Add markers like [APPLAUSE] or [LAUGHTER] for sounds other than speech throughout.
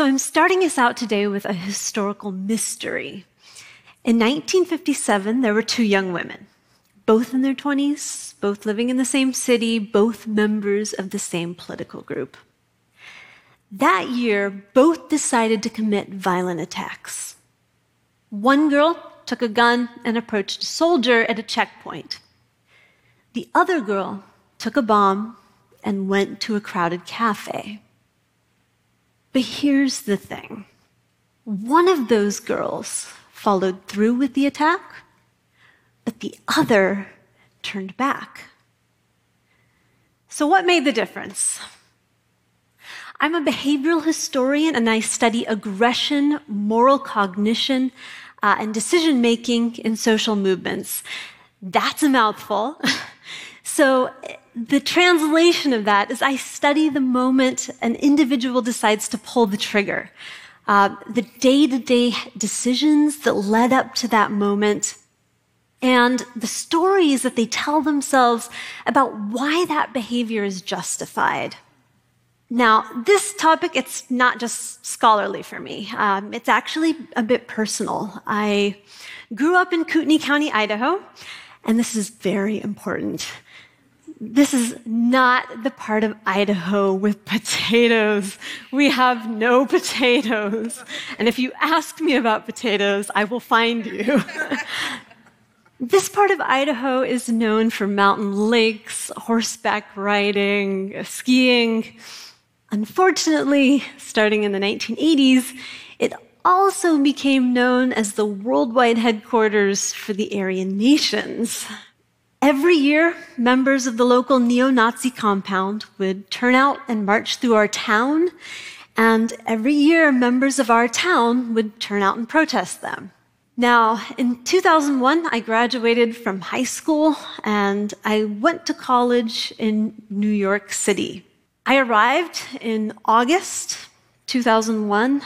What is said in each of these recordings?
So I'm starting us out today with a historical mystery. In 1957, there were two young women, both in their 20s, both living in the same city, both members of the same political group. That year, both decided to commit violent attacks. One girl took a gun and approached a soldier at a checkpoint. The other girl took a bomb and went to a crowded cafe. But here's the thing one of those girls followed through with the attack, but the other turned back. So, what made the difference? I'm a behavioral historian and I study aggression, moral cognition, uh, and decision making in social movements. That's a mouthful. [LAUGHS] so, the translation of that is I study the moment an individual decides to pull the trigger, uh, the day to day decisions that led up to that moment, and the stories that they tell themselves about why that behavior is justified. Now, this topic, it's not just scholarly for me. Um, it's actually a bit personal. I grew up in Kootenai County, Idaho, and this is very important. This is not the part of Idaho with potatoes. We have no potatoes. And if you ask me about potatoes, I will find you. [LAUGHS] this part of Idaho is known for mountain lakes, horseback riding, skiing. Unfortunately, starting in the 1980s, it also became known as the worldwide headquarters for the Aryan nations. Every year, members of the local neo Nazi compound would turn out and march through our town, and every year, members of our town would turn out and protest them. Now, in 2001, I graduated from high school and I went to college in New York City. I arrived in August 2001.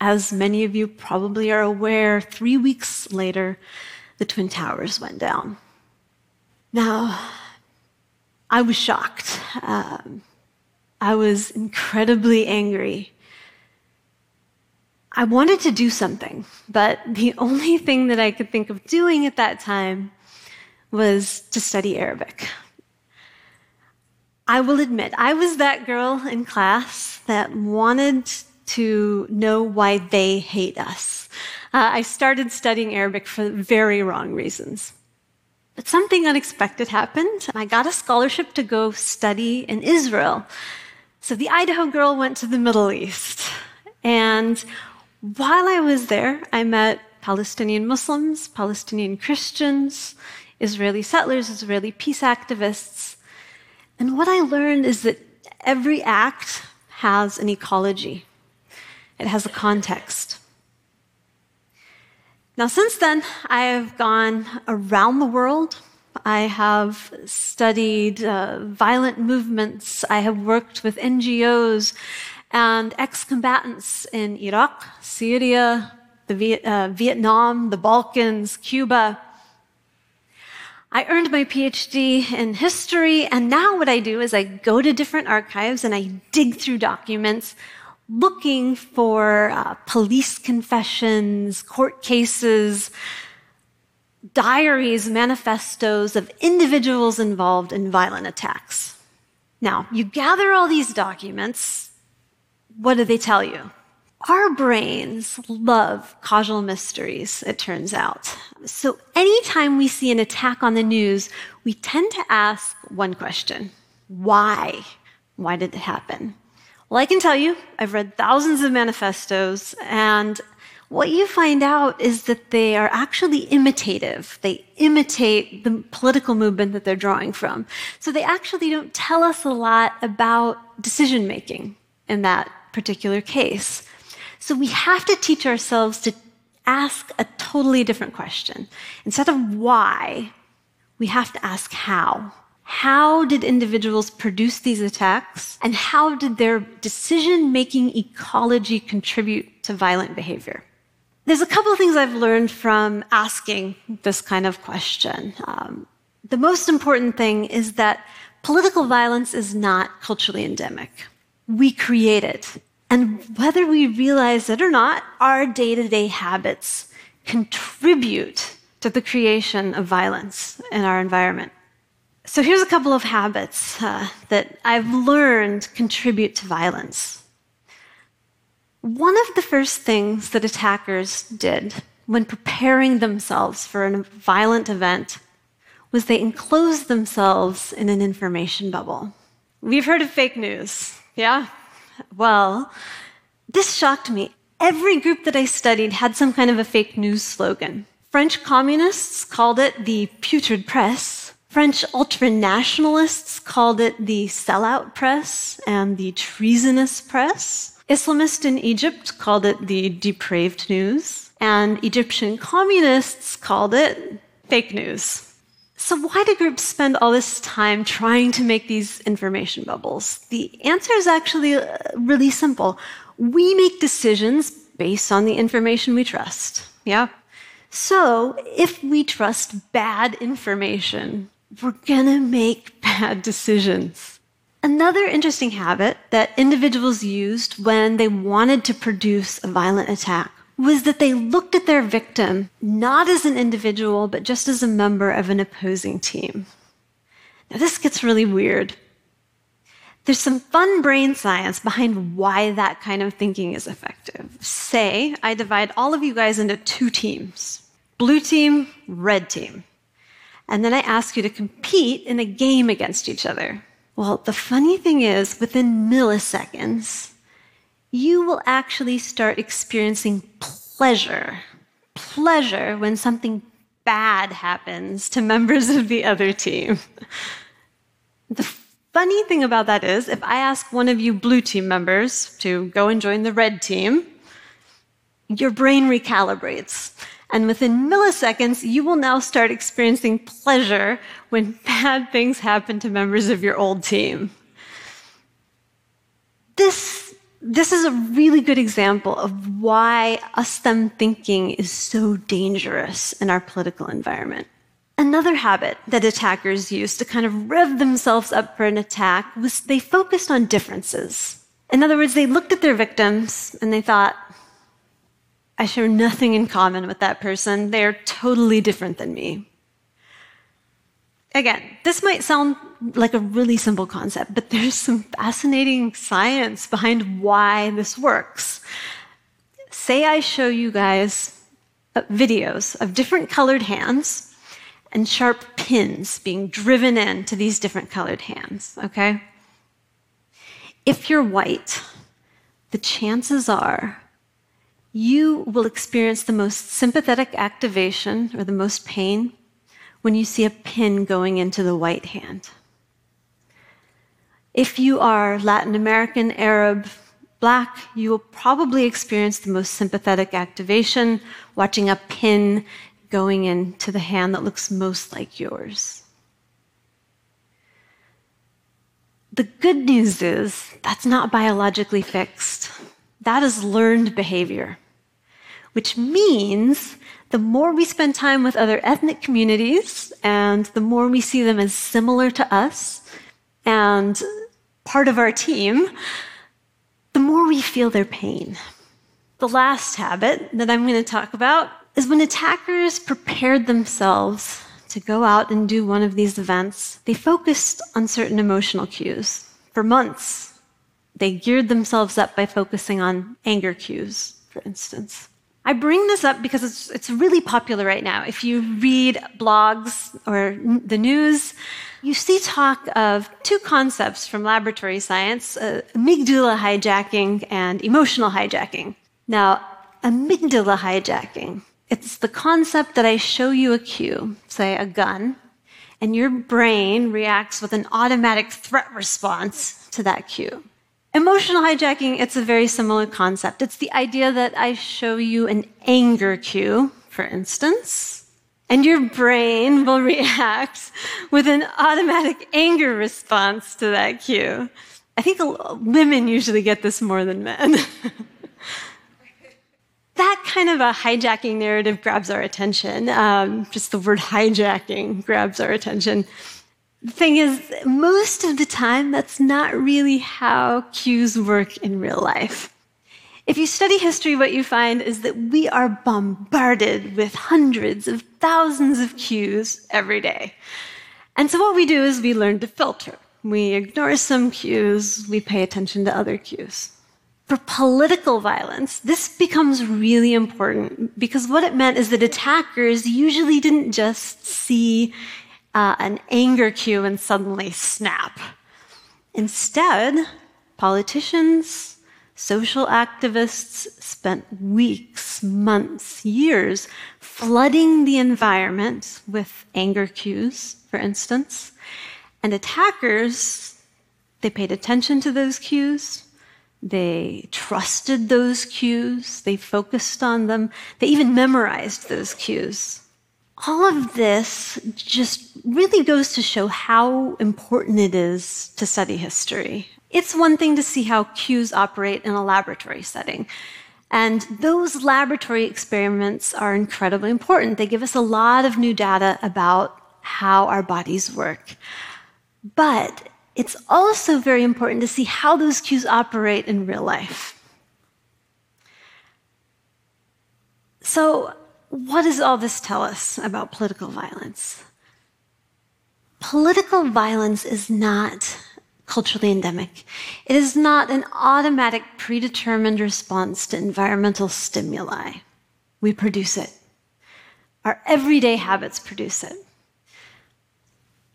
As many of you probably are aware, three weeks later, the Twin Towers went down. Now, I was shocked. Um, I was incredibly angry. I wanted to do something, but the [LAUGHS] only thing that I could think of doing at that time was to study Arabic. I will admit, I was that girl in class that wanted to know why they hate us. Uh, I started studying Arabic for very wrong reasons. But something unexpected happened, I got a scholarship to go study in Israel. So the Idaho girl went to the Middle East. And while I was there, I met Palestinian Muslims, Palestinian Christians, Israeli settlers, Israeli peace activists. And what I learned is that every act has an ecology, it has a context. Now, since then, I have gone around the world. I have studied uh, violent movements. I have worked with NGOs and ex combatants in Iraq, Syria, the uh, Vietnam, the Balkans, Cuba. I earned my PhD in history, and now what I do is I go to different archives and I dig through documents looking for uh, police confessions, court cases, diaries, manifestos of individuals involved in violent attacks. Now, you gather all these documents. What do they tell you? Our brains love causal mysteries, it turns out. So anytime we see an attack on the news, we tend to ask one question Why? Why did it happen? Well, I can tell you, I've read thousands of manifestos, and what you find out is that they are actually imitative. They imitate the political movement that they're drawing from. So they actually don't tell us a lot about decision making in that particular case. So we have to teach ourselves to ask a totally different question. Instead of why, we have to ask how. How did individuals produce these attacks? And how did their decision making ecology contribute to violent behavior? There's a couple of things I've learned from asking this kind of question. Um, the most important thing is that political violence is not culturally endemic. We create it. And whether we realize it or not, our day to day habits contribute to the creation of violence in our environment. So here's a couple of habits uh, that I've learned contribute to violence. One of the first things that attackers did when preparing themselves for a violent event was they enclosed themselves in an information bubble. We've heard of fake news, yeah? Well, this shocked me. Every group that I studied had some kind of a fake news slogan. French communists called it the putrid press. French ultranationalists called it the sellout press and the treasonous press. Islamists in Egypt called it the depraved news, and Egyptian communists called it fake news. So, why do groups spend all this time trying to make these information bubbles? The answer is actually uh, really simple. We make decisions based on the information we trust. Yeah? So, if we trust bad information, we're gonna make [LAUGHS] bad decisions. Another interesting habit that individuals used when they wanted to produce a violent attack was that they looked at their victim not as an individual, but just as a member of an opposing team. Now, this gets really weird. There's some fun brain science behind why that kind of thinking is effective. Say, I divide all of you guys into two teams blue team, red team. And then I ask you to compete in a game against each other. Well, the funny thing is, within milliseconds, you will actually start experiencing pleasure. Pleasure when something bad happens to members of the other team. The funny thing about that is, if I ask one of you blue team members to go and join the red team, your brain recalibrates. And within milliseconds, you will now start experiencing pleasure when [LAUGHS] bad things happen to members of your old team. This, this is a really good example of why us them thinking is so dangerous in our political environment. Another habit that attackers used to kind of rev themselves up for an attack was they focused on differences. In other words, they looked at their victims and they thought, I share nothing in common with that person. They are totally different than me. Again, this might sound like a really simple concept, but there's some fascinating science behind why this works. Say I show you guys uh, videos of different colored hands and sharp pins being driven into these different colored hands, okay? If you're white, the chances are you will experience the most sympathetic activation or the most pain when you see a pin going into the white hand. If you are Latin American, Arab, Black, you will probably experience the most sympathetic activation watching a pin going into the hand that looks most like yours. The good news is that's not biologically fixed. That is learned behavior which means the more we spend time with other ethnic communities and the more we see them as similar to us and part of our team, the more we feel their pain. The last habit that I'm going to talk about is when attackers prepared themselves to go out and do one of these events, they focused on certain emotional cues. For months, they geared themselves up by focusing on anger cues, for instance. I bring this up because it's, it's really popular right now. If you read blogs or the news, you see talk of two concepts from laboratory science uh, amygdala hijacking and emotional hijacking. Now, amygdala hijacking, it's the concept that I show you a cue, say a gun, and your brain reacts with an automatic threat response to that cue. Emotional hijacking, it's a very similar concept. It's the idea that I show you an anger cue, for instance, and your brain will react with an automatic anger response to that cue. I think women usually get this more than men. [LAUGHS] that kind of a hijacking narrative grabs our attention. Um, just the word hijacking grabs our attention. The thing is, most of the time, that's not really how cues work in real life. If you study history, what you find is that we are bombarded with hundreds of thousands of cues every day. And so what we do is we learn to filter. We ignore some cues, we pay attention to other cues. For political violence, this becomes really important because what it meant is that attackers usually didn't just see uh, an anger cue and suddenly snap. Instead, politicians, social activists spent weeks, months, years flooding the environment with anger cues, for instance. And attackers, they paid attention to those cues. They trusted those cues. They focused on them. They even memorized those cues. All of this just really goes to show how important it is to study history. It's one thing to see how cues operate in a laboratory setting. And those laboratory experiments are incredibly important. They give us a lot of new data about how our bodies work. But it's also very important to see how those cues operate in real life. So, what does all this tell us about political violence? Political violence is not culturally endemic. It is not an automatic, predetermined response to environmental stimuli. We produce it. Our everyday habits produce it.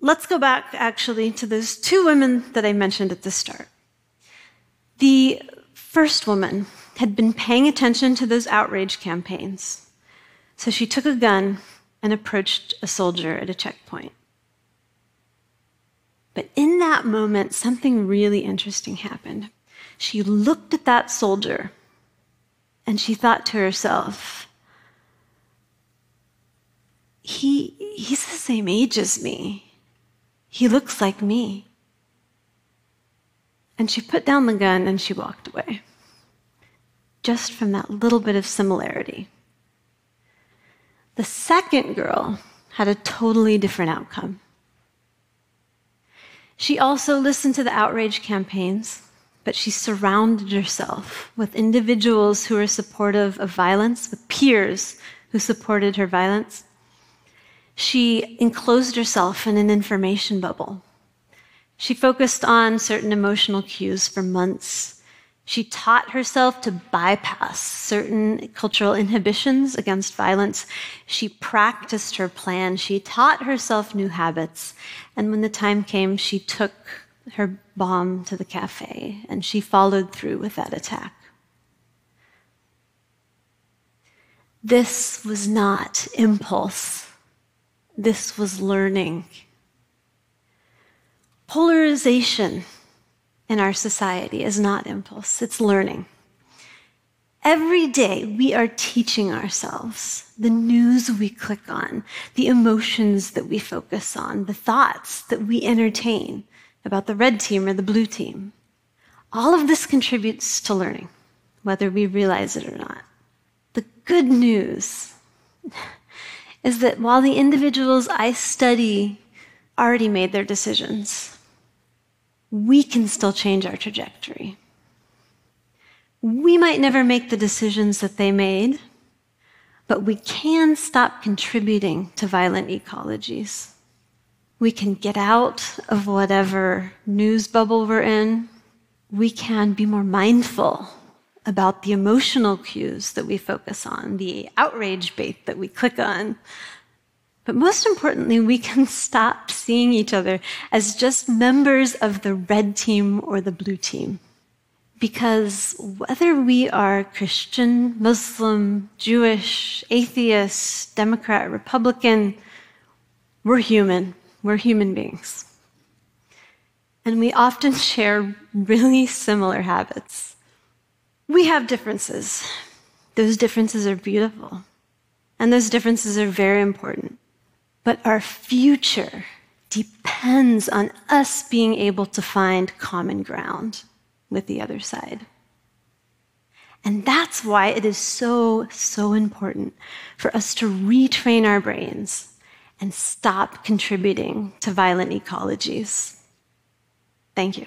Let's go back actually to those two women that I mentioned at the start. The first woman had been paying attention to those outrage campaigns. So she took a gun and approached a soldier at a checkpoint. But in that moment, something really interesting happened. She looked at that soldier and she thought to herself, he, he's the same age as me. He looks like me. And she put down the gun and she walked away. Just from that little bit of similarity. The second girl had a totally different outcome. She also listened to the outrage campaigns, but she surrounded herself with individuals who were supportive of violence, with peers who supported her violence. She enclosed herself in an information bubble. She focused on certain emotional cues for months she taught herself to bypass certain cultural inhibitions against violence. She practiced her plan. She taught herself new habits. And when the time came, she took her bomb to the cafe and she followed through with that attack. This was not impulse. This was learning. Polarization in our society is not impulse, it's learning. Every day we are teaching ourselves the news we click on, the emotions that we focus on, the thoughts that we entertain about the red team or the blue team. All of this contributes to learning, whether we realize it or not. The good news [LAUGHS] is that while the individuals I study already made their decisions, we can still change our trajectory. We might never make the decisions that they made, but we can stop contributing to violent ecologies. We can get out of whatever news bubble we're in. We can be more mindful about the emotional cues that we focus on, the outrage bait that we click on, but most importantly, we can [LAUGHS] stop seeing each other as just members of the red team or the blue team. Because whether we are Christian, Muslim, Jewish, atheist, Democrat, Republican, we're human. We're human beings. And we often [LAUGHS] share really similar habits. We have differences. Those differences are beautiful. And those differences are very important. But our future depends on us being able to find common ground with the other side. And that's why it is so, so important for us to retrain our brains and stop contributing to violent ecologies. Thank you.